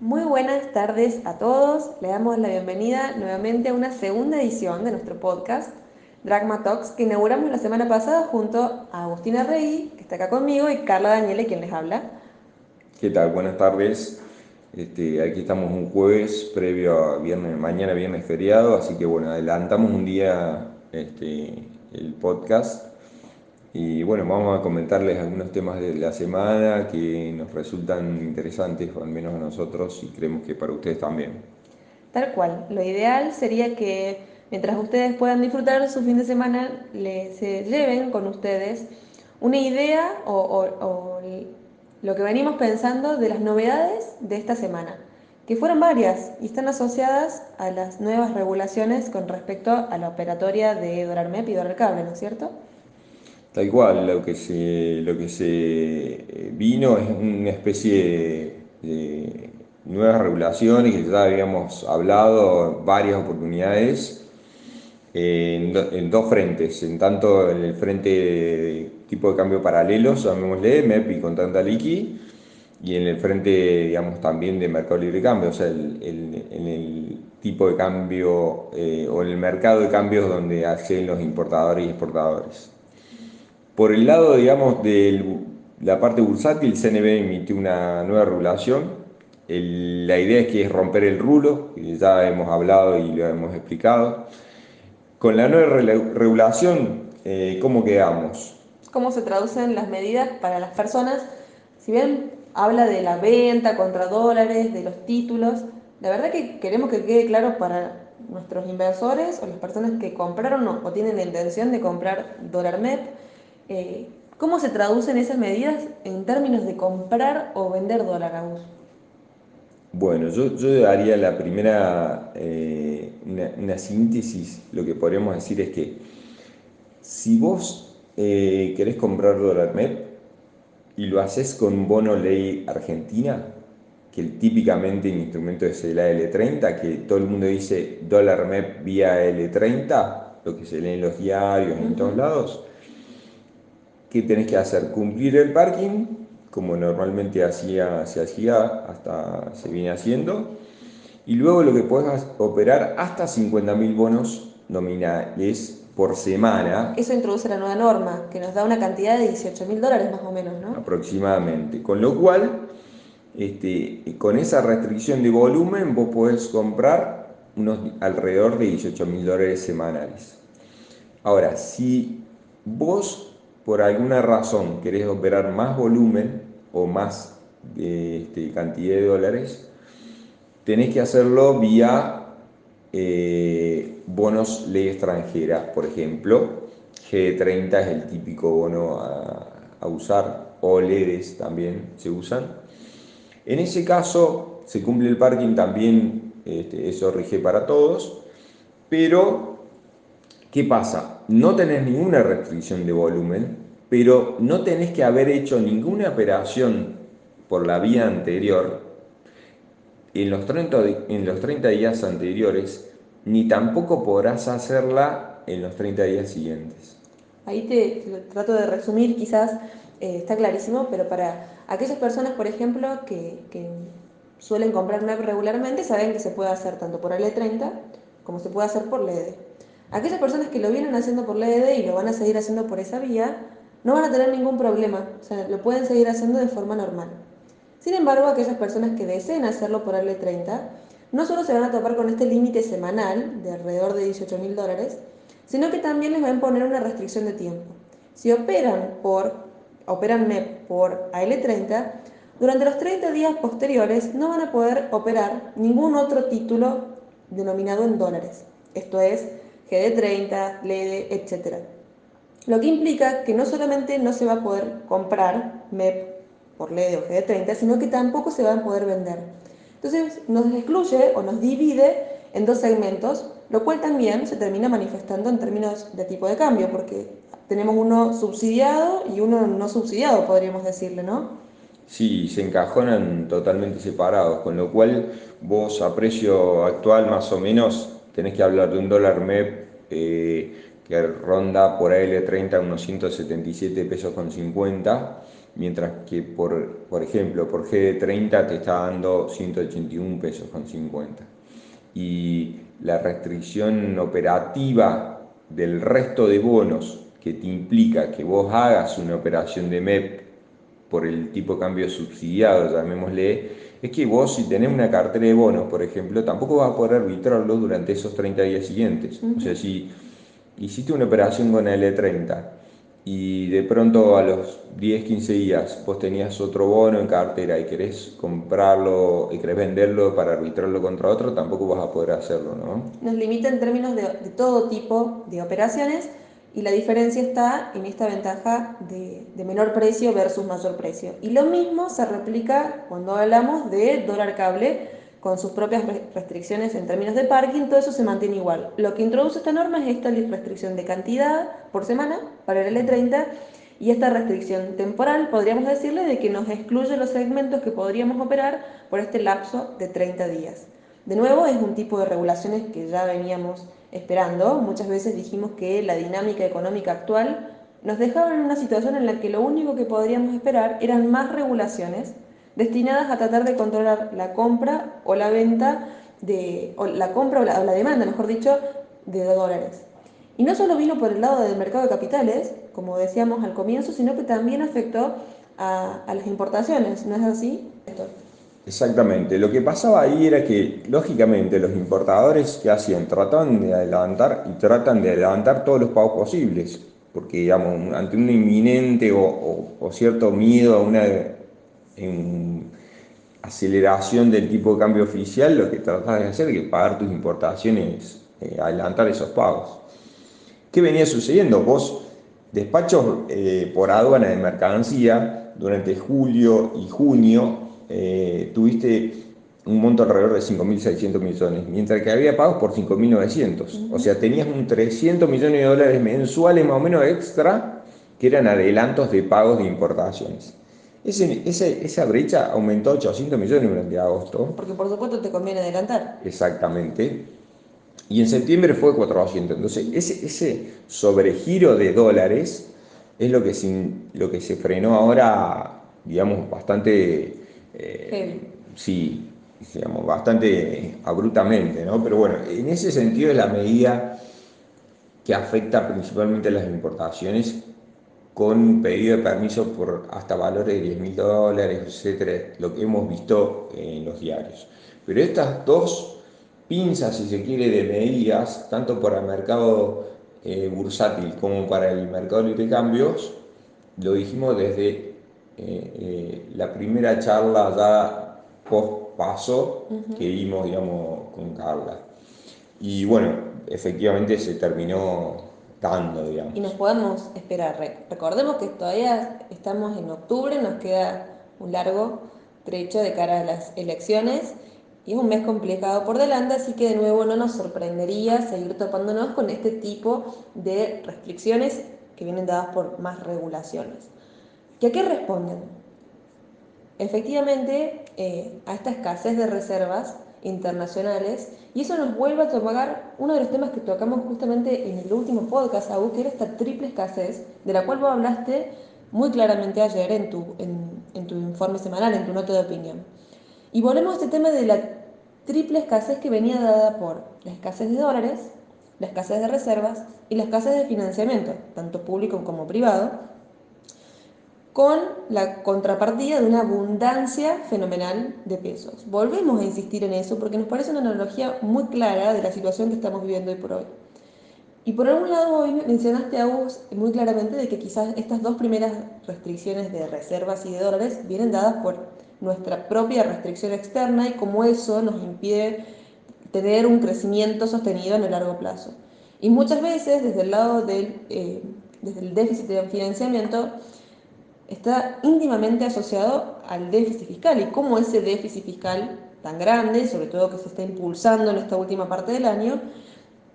Muy buenas tardes a todos. Le damos la bienvenida nuevamente a una segunda edición de nuestro podcast Dragma Talks que inauguramos la semana pasada junto a Agustina Rey, que está acá conmigo, y Carla Daniele, quien les habla. ¿Qué tal? Buenas tardes. Este, aquí estamos un jueves previo a viernes, mañana viernes feriado, así que bueno, adelantamos un día este, el podcast y bueno, vamos a comentarles algunos temas de la semana que nos resultan interesantes, al menos a nosotros, y creemos que para ustedes también. Tal cual. Lo ideal sería que mientras ustedes puedan disfrutar su fin de semana, les, se lleven con ustedes una idea o, lo que venimos pensando de las novedades de esta semana, que fueron varias y están asociadas a las nuevas regulaciones con respecto a la operatoria de DolarMEP y Cable, ¿no es cierto? Tal cual, lo que se, lo que se eh, vino es una especie de, nuevas regulaciones que ya habíamos hablado en varias oportunidades en, en, dos frentes, en tanto en el frente de tipo de cambio paralelos, llamémosle MEP y con tanta liqui, y en el frente, digamos, también de mercado libre de cambio, o sea, en el tipo de cambio eh, o en el mercado de cambios donde hacen los importadores y exportadores. Por el lado, digamos, de la parte bursátil, el CNB emitió una nueva regulación. la idea es que es romper el rulo, que ya hemos hablado y lo hemos explicado. Con la nueva regulación, eh, ¿cómo quedamos? ¿Cómo se traducen las medidas para las personas? Si bien habla de la venta contra dólares, de los títulos, la verdad que queremos que quede claro para nuestros inversores o las personas que compraron o, tienen la intención de comprar dólar MEP, eh, ¿Cómo se traducen esas medidas en términos de comprar o vender dólar a vos? Bueno, yo, yo haría la primera, eh, una, síntesis, lo que podríamos decir es que si vos eh, querés comprar dólar MEP y lo haces con bono ley argentina, que típicamente el instrumento es el AL30, que todo el mundo dice dólar MEP vía L30, lo que se lee en los diarios, en todos lados, ¿Qué tenés que hacer? Cumplir el parking, como normalmente hacía, se hacía, hasta se viene haciendo. Y luego lo que puedes operar hasta 50.000 bonos nominales por semana. Eso introduce la nueva norma, que nos da una cantidad de 18.000 dólares más o menos, ¿no? Aproximadamente. Con lo cual, este, con esa restricción de volumen, vos podés comprar unos alrededor de 18.000 dólares semanales. Ahora, si vos por alguna razón querés operar más volumen o más este, cantidad de dólares, tenés que hacerlo vía eh, bonos ley extranjera, por ejemplo. G30 es el típico bono a, usar, o LEDs también se usan. En ese caso, se cumple el parking también, este, eso rige para todos, pero ¿Qué pasa? No tenés ninguna restricción de volumen, pero no tenés que haber hecho ninguna operación por la vía anterior en los 30, en los 30 días anteriores, ni tampoco podrás hacerla en los 30 días siguientes. Ahí te, trato de resumir, quizás eh, está clarísimo, pero para aquellas personas, por ejemplo, que, que suelen comprar MEP regularmente, saben que se puede hacer tanto por L30 como se puede hacer por LED. Aquellas personas que lo vienen haciendo por LED y lo van a seguir haciendo por esa vía, no van a tener ningún problema, o sea, lo pueden seguir haciendo de forma normal. Sin embargo, aquellas personas que deseen hacerlo por L30, no solo se van a topar con este límite semanal de alrededor de 18 mil dólares, sino que también les va a imponer una restricción de tiempo. Si operan por operan MEP por AL30, durante los 30 días posteriores no van a poder operar ningún otro título denominado en dólares. Esto es GD30, LED, etc. Lo que implica que no solamente no se va a poder comprar MEP por LED o GD30, sino que tampoco se van a poder vender. Entonces nos excluye o nos divide en dos segmentos, lo cual también se termina manifestando en términos de tipo de cambio, porque tenemos uno subsidiado y uno no subsidiado, podríamos decirle, ¿no? Sí, se encajonan totalmente separados, con lo cual vos a precio actual más o menos tenés que hablar de un dólar MEP eh, que ronda por AL30 unos 177 pesos con 50 mientras que por, por ejemplo por GD30 te está dando 181 pesos con 50. Y la restricción operativa del resto de bonos que te implica que vos hagas una operación de MEP por el tipo de cambio subsidiado, llamémosle, es que vos si tenés una cartera de bonos, por ejemplo, tampoco vas a poder arbitrarlo durante esos 30 días siguientes. O sea, si hiciste una operación con L30 y de pronto a los 10, 15 días vos tenías otro bono en cartera y querés comprarlo y querés venderlo para arbitrarlo contra otro, tampoco vas a poder hacerlo, ¿no? Nos limita en términos de, todo tipo de operaciones y la diferencia está en esta ventaja de, de, menor precio versus mayor precio. Y lo mismo se replica cuando hablamos de dólar cable con sus propias restricciones en términos de parking, todo eso se mantiene igual. Lo que introduce esta norma es esta restricción de cantidad por semana para el L30 y esta restricción temporal, podríamos decirle, de que nos excluye los segmentos que podríamos operar por este lapso de 30 días. De nuevo, es un tipo de regulaciones que ya veníamos esperando. Muchas veces dijimos que la dinámica económica actual nos dejaba en una situación en la que lo único que podríamos esperar eran más regulaciones destinadas a tratar de controlar la compra o la venta de, o la compra o la, demanda, mejor dicho, de dólares. Y no solo vino por el lado del mercado de capitales, como decíamos al comienzo, sino que también afectó a, las importaciones, ¿no es así? Exactamente. Lo que pasaba ahí era que, lógicamente, los importadores que hacían trataban de adelantar y tratan de adelantar todos los pagos posibles, porque, digamos, ante un inminente o, cierto miedo a una aceleración del tipo de cambio oficial, lo que tratas de hacer es pagar tus importaciones, eh, adelantar esos pagos. ¿Qué venía sucediendo? Vos, despachos eh, por aduana de mercancía, durante julio y junio, eh, tuviste un monto alrededor de 5.600 millones, mientras que había pagos por 5.900. O sea, tenías un 300 millones de dólares mensuales más o menos extra que eran adelantos de pagos de importaciones. Ese, esa brecha aumentó 800 millones durante agosto. Porque por supuesto te conviene adelantar. Exactamente. Y en septiembre fue 400. Entonces, ese, ese sobregiro de dólares es lo que, sin, lo que se frenó ahora, digamos, bastante eh, sí, digamos, bastante abruptamente, ¿no? Pero bueno, en ese sentido es la medida que afecta principalmente a las importaciones con pedido de permiso por hasta valores de 10 mil dólares, etcétera, lo que hemos visto en los diarios. Pero estas dos pinzas, si se quiere, de medidas, tanto para el mercado eh, bursátil como para el mercado de cambios, lo dijimos desde eh, eh, la primera charla ya post paso que vimos, digamos, con Carla. Y bueno, efectivamente se terminó Y nos podemos esperar. Recordemos que todavía estamos en octubre, nos queda un largo trecho de cara a las elecciones y es un mes complicado por delante, así que de nuevo no nos sorprendería seguir topándonos con este tipo de restricciones que vienen dadas por más regulaciones. ¿Y a qué responden? Efectivamente, eh, a esta escasez de reservas internacionales, y eso nos vuelve a tomar uno de los temas que tocamos justamente en el último podcast, Abu, que era esta triple escasez, de la cual vos hablaste muy claramente ayer en tu, en, tu informe semanal, en tu nota de opinión. Y volvemos a este tema de la triple escasez que venía dada por la escasez de dólares, la escasez de reservas y la escasez de financiamiento, tanto público como privado, con la contrapartida de una abundancia fenomenal de pesos. Volvemos a insistir en eso porque nos parece una analogía muy clara de la situación que estamos viviendo hoy por hoy. Y por algún lado hoy mencionaste a vos muy claramente de que quizás estas dos primeras restricciones de reservas y de dólares vienen dadas por nuestra propia restricción externa y cómo eso nos impide tener un crecimiento sostenido en el largo plazo. Y muchas veces desde el lado del, eh, desde el déficit de financiamiento está íntimamente asociado al déficit fiscal y cómo ese déficit fiscal tan grande, sobre todo que se está impulsando en esta última parte del año,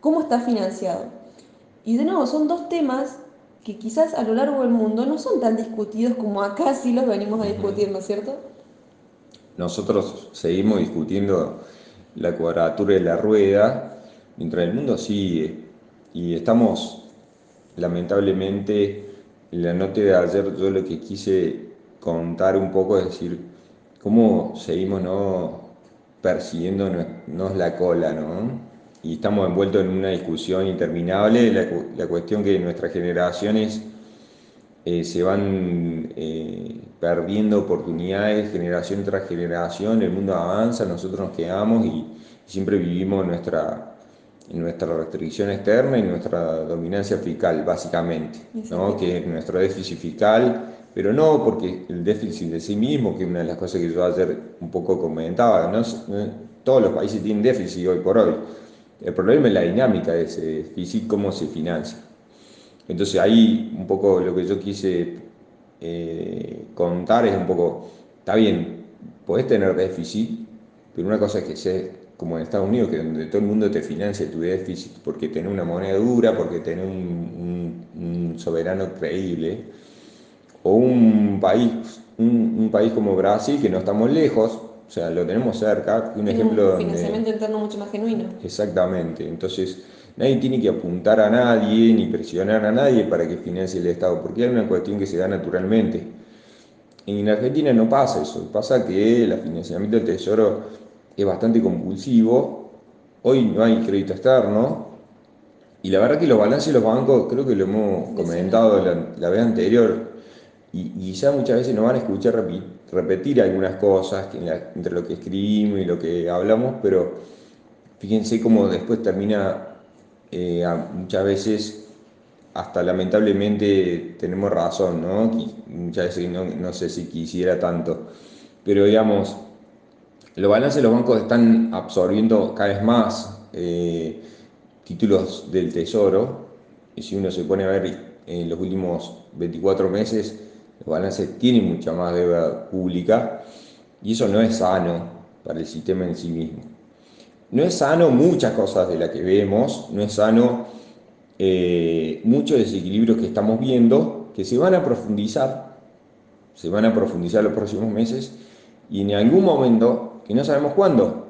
cómo está financiado. Y de nuevo, son dos temas que quizás a lo largo del mundo no son tan discutidos como acá sí los venimos a discutir, ¿no es cierto? Nosotros seguimos discutiendo la cuadratura de la rueda, mientras el mundo sigue. Y estamos lamentablemente en la nota de ayer yo lo que quise contar un poco, es decir, cómo seguimos ¿no? persiguiéndonos la cola, ¿no? Y estamos envueltos en una discusión interminable, la, la cuestión que nuestras generaciones eh, se van eh, perdiendo oportunidades generación tras generación, el mundo avanza, nosotros nos quedamos y, siempre vivimos nuestra, nuestra restricción externa y nuestra dominancia fiscal, básicamente, ¿no? que es nuestro déficit fiscal, pero no porque el déficit de sí mismo, que es una de las cosas que yo ayer un poco comentaba, ¿no? todos los países tienen déficit hoy por hoy. El problema es la dinámica de ese déficit, cómo se financia. Entonces ahí un poco lo que yo quise eh, contar es un poco, está bien, podés tener déficit, pero una cosa es que sea como en Estados Unidos, que donde todo el mundo te financia tu déficit porque tenés una moneda dura, porque tenés un, soberano creíble, o un país, un, país como Brasil, que no estamos lejos, o sea, lo tenemos cerca, un ejemplo... Un financiamiento interno mucho más genuino. Exactamente, entonces Nadie tiene que apuntar a nadie ni presionar a nadie para que financie el Estado, porque hay una cuestión que se da naturalmente. En Argentina no pasa eso, pasa que el financiamiento del Tesoro es bastante compulsivo, hoy no hay crédito externo, y la verdad que los balances de los bancos, creo que lo hemos comentado la, vez anterior, y, ya muchas veces nos van a escuchar repetir, algunas cosas entre lo que escribimos y lo que hablamos, pero fíjense cómo después termina eh, muchas veces, hasta lamentablemente tenemos razón, ¿no? Muchas veces no, sé si quisiera tanto, pero digamos, los balances de los bancos están absorbiendo cada vez más eh, títulos del tesoro, y si uno se pone a ver en los últimos 24 meses, los balances tienen mucha más deuda pública, y eso no es sano para el sistema en sí mismo. No es sano muchas cosas de las que vemos, no es sano eh, muchos desequilibrios que estamos viendo, que se van a profundizar, se van a profundizar los próximos meses, y en algún momento, que no sabemos cuándo,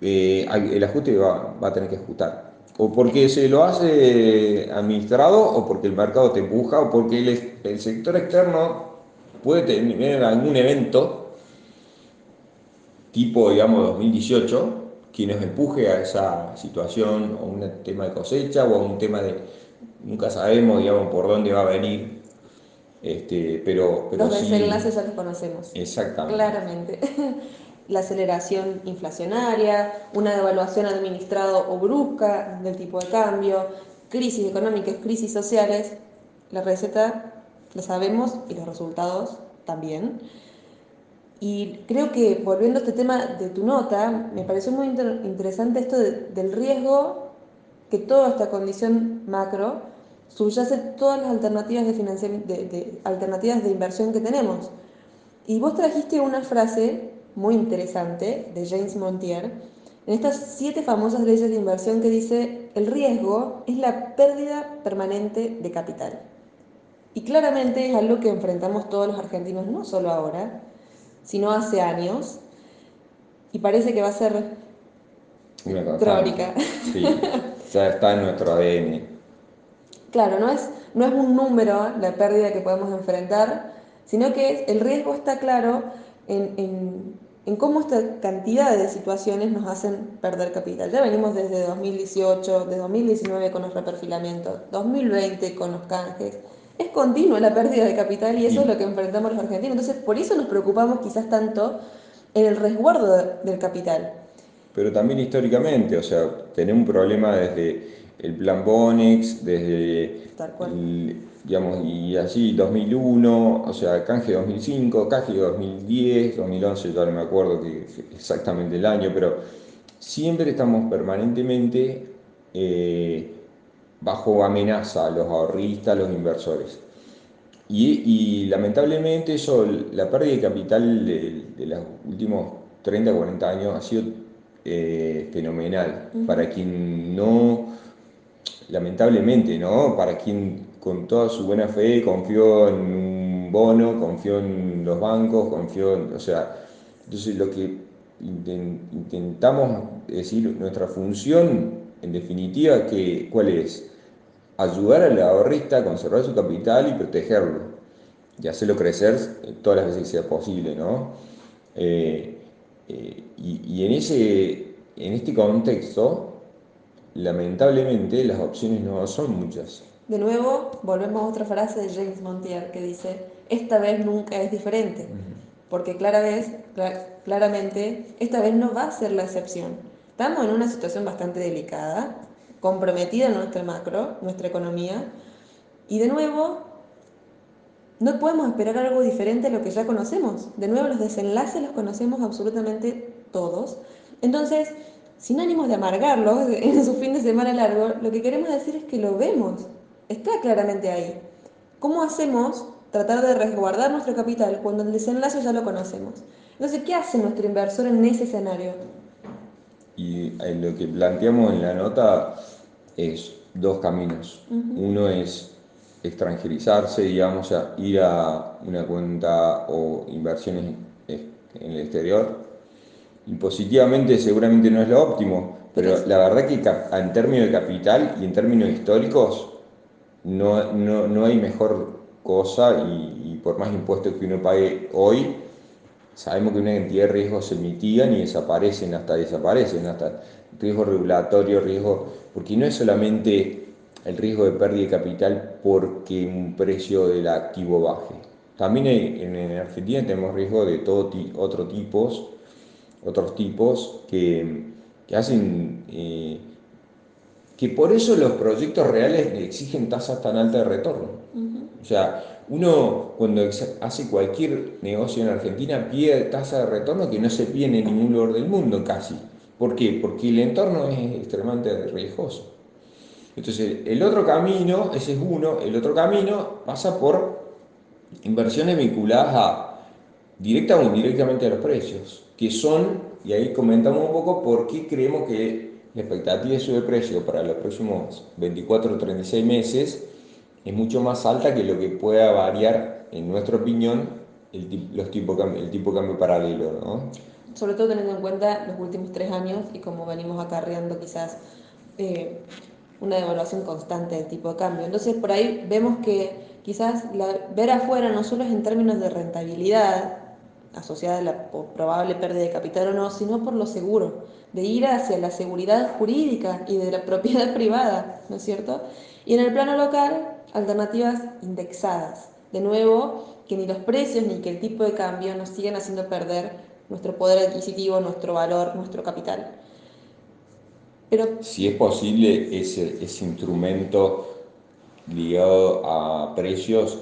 eh, el ajuste va, a tener que ajustar. O porque se lo hace administrado, o porque el mercado te empuja, o porque el, el sector externo puede tener algún evento, tipo, digamos, 2018, que nos empuje a esa situación, o un tema de cosecha, o un tema de nunca sabemos, digamos, por dónde va a venir. Este, pero, pero los desenlaces ya los conocemos. Exactamente. Claramente. La aceleración inflacionaria, una devaluación administrada o brusca del tipo de cambio, crisis económicas, crisis sociales. La receta la sabemos y los resultados también. Y creo que volviendo a este tema de tu nota, me pareció muy interesante esto del riesgo que toda esta condición macro subyace todas las alternativas de, financiamiento, de, alternativas de inversión que tenemos. Y vos trajiste una frase muy interesante de James Montier en estas siete famosas leyes de inversión que dice, el riesgo es la pérdida permanente de capital. Y claramente es algo que enfrentamos todos los argentinos, no solo ahora, sino hace años, y parece que va a ser crónica. Sí, ya está en nuestro ADN. Claro, no es, no es un número la pérdida que podemos enfrentar, sino que el riesgo está claro en, en cómo esta cantidad de situaciones nos hacen perder capital. Ya venimos desde 2018, de 2019 con los reperfilamientos, 2020 con los canjes, es continua la pérdida de capital y eso es lo que enfrentamos los argentinos. Entonces, por eso nos preocupamos quizás tanto en el resguardo del capital. Pero también históricamente, o sea, tenemos un problema desde el plan Bonex, desde, digamos, y así 2001, o sea, canje 2005, canje 2010, 2011, ya no me acuerdo que exactamente el año, pero siempre estamos permanentemente... Eh, bajo amenaza a los ahorristas, a los inversores. Y, lamentablemente eso, la pérdida de capital de, los últimos 30, 40 años ha sido eh, fenomenal. Para quien no, lamentablemente, ¿no? Para quien con toda su buena fe confió en un bono, confió en los bancos, confió en, o sea, entonces lo que intentamos decir, nuestra función en definitiva, ¿cuál es? ayudar al ahorrista a conservar su capital y protegerlo. y hacerlo crecer todas las veces que sea posible, ¿no? Eh, eh, y, en, ese, en este contexto, lamentablemente las opciones no son muchas. De nuevo, volvemos a otra frase de James Montier que dice, esta vez nunca es diferente, porque clara vez, claramente esta vez no va a ser la excepción. Estamos en una situación bastante delicada, comprometida en nuestra macro, nuestra economía, y de nuevo, no podemos esperar algo diferente a lo que ya conocemos. De nuevo, los desenlaces los conocemos absolutamente todos. Entonces, sin ánimos de amargarlos en su fin de semana largo, lo que queremos decir es que lo vemos. Está claramente ahí. ¿Cómo hacemos tratar de resguardar nuestro capital cuando el desenlace ya lo conocemos? Entonces, ¿qué hace nuestro inversor en ese escenario? Y eh, lo que planteamos en la nota es dos caminos. Uno es extranjerizarse, digamos, a ir a una cuenta o inversiones en el exterior. Y positivamente seguramente no es lo óptimo, pero la verdad que en términos de capital y en términos históricos no, no, hay mejor cosa y, y, por más impuestos que uno pague hoy, sabemos que una cantidad de riesgos se mitigan y desaparecen, hasta desaparecen, hasta riesgo regulatorio, riesgo, porque no es solamente el riesgo de pérdida de capital porque un precio del activo baje. También en, Argentina tenemos riesgo de todo otro tipos, otros tipos que, hacen eh, que por eso los proyectos reales exigen tasas tan altas de retorno. O sea, uno cuando hace cualquier negocio en Argentina pide tasa de retorno que no se pide en ningún lugar del mundo casi. ¿Por qué? Porque el entorno es extremadamente riesgoso. Entonces, el otro camino, ese es uno, el otro camino pasa por inversiones vinculadas a directa o indirectamente a los precios, que son, y ahí comentamos un poco por qué creemos que la expectativa de sube precio para los próximos 24 o 36 meses es mucho más alta que lo que pueda variar, en nuestra opinión, el, los tipo, el tipo de cambio paralelo. ¿no? Sobre todo teniendo en cuenta los últimos tres años y como venimos acarreando quizás eh, una devaluación constante del tipo de cambio. Entonces por ahí vemos que quizás ver afuera no solo es en términos de rentabilidad, asociada a la probable pérdida de capital o no, sino por lo seguro, de ir hacia la seguridad jurídica y de la propiedad privada, ¿no es cierto? Y en el plano local, alternativas indexadas. De nuevo, que ni los precios ni que el tipo de cambio nos sigan haciendo perder nuestro poder adquisitivo, nuestro valor, nuestro capital. Si es posible, ese, ese instrumento ligado a precios,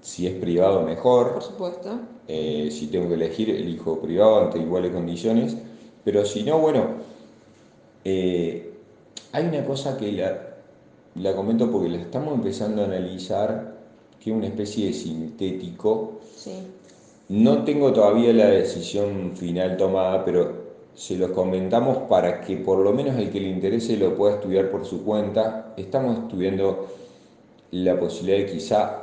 si es privado, mejor. Por supuesto. Eh, si tengo que elegir, elijo privado ante iguales condiciones. Pero si no, bueno, eh, hay una cosa que la, la comento porque la estamos empezando a analizar, que es una especie de sintético. Sí. No tengo todavía la decisión final tomada, pero se los comentamos para que por lo menos el que le interese lo pueda estudiar por su cuenta. Estamos estudiando la posibilidad de quizá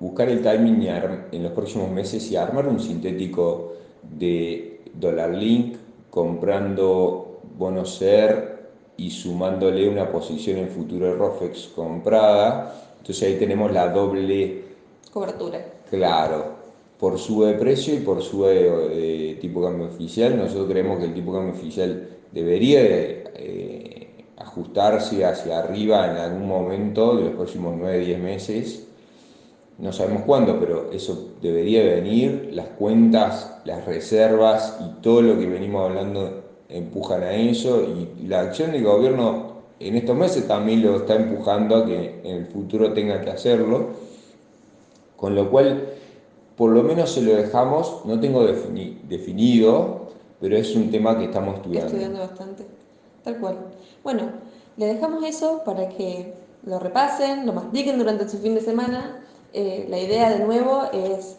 buscar el timing en los próximos meses y armar un sintético de dólar link comprando bonos SER y sumándole una posición en futuro de ROFEX comprada. Entonces ahí tenemos la doble cobertura. Claro, por su de precio y por su de, tipo cambio oficial. Nosotros creemos que el tipo cambio oficial debería eh, ajustarse hacia arriba en algún momento de los próximos 9-10 meses. No sabemos cuándo, pero eso debería venir. Las cuentas, las reservas y todo lo que venimos hablando empujan a eso y la acción del gobierno en estos meses también lo está empujando a que en el futuro tenga que hacerlo. Con lo cual por lo menos se lo dejamos, no tengo definido, pero es un tema que estamos estudiando. Estudiando bastante, tal cual. Bueno, le dejamos eso para que lo repasen, lo mastiquen durante su fin de semana. Eh, la idea de nuevo es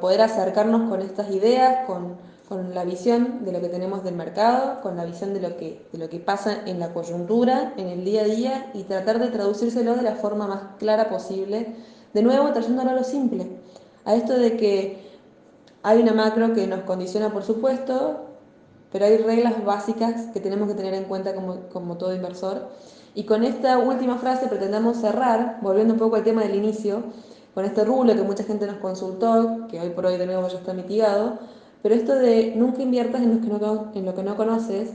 poder acercarnos con estas ideas, con, la visión de lo que tenemos del mercado, con la visión de lo, que, pasa en la coyuntura, en el día a día, y tratar de traducírselo de la forma más clara posible, de nuevo trayéndolo a lo simple a esto de que hay una macro que nos condiciona, por supuesto, pero hay reglas básicas que tenemos que tener en cuenta como, todo inversor. Y con esta última frase pretendemos cerrar, volviendo un poco al tema del inicio, con este rulo que mucha gente nos consultó, que hoy por hoy de nuevo ya está mitigado, pero esto de nunca inviertas en lo que no, conoces,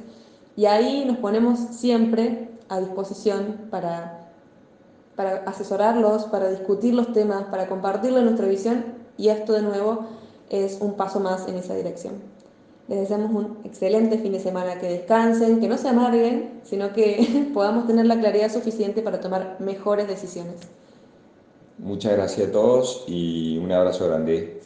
y ahí nos ponemos siempre a disposición para, para asesorarlos, para discutir los temas, para compartirle nuestra visión, y esto de nuevo es un paso más en esa dirección. Les deseamos un excelente fin de semana, que descansen, que no se amarguen, sino que podamos tener la claridad suficiente para tomar mejores decisiones. Muchas gracias a todos y un abrazo grande.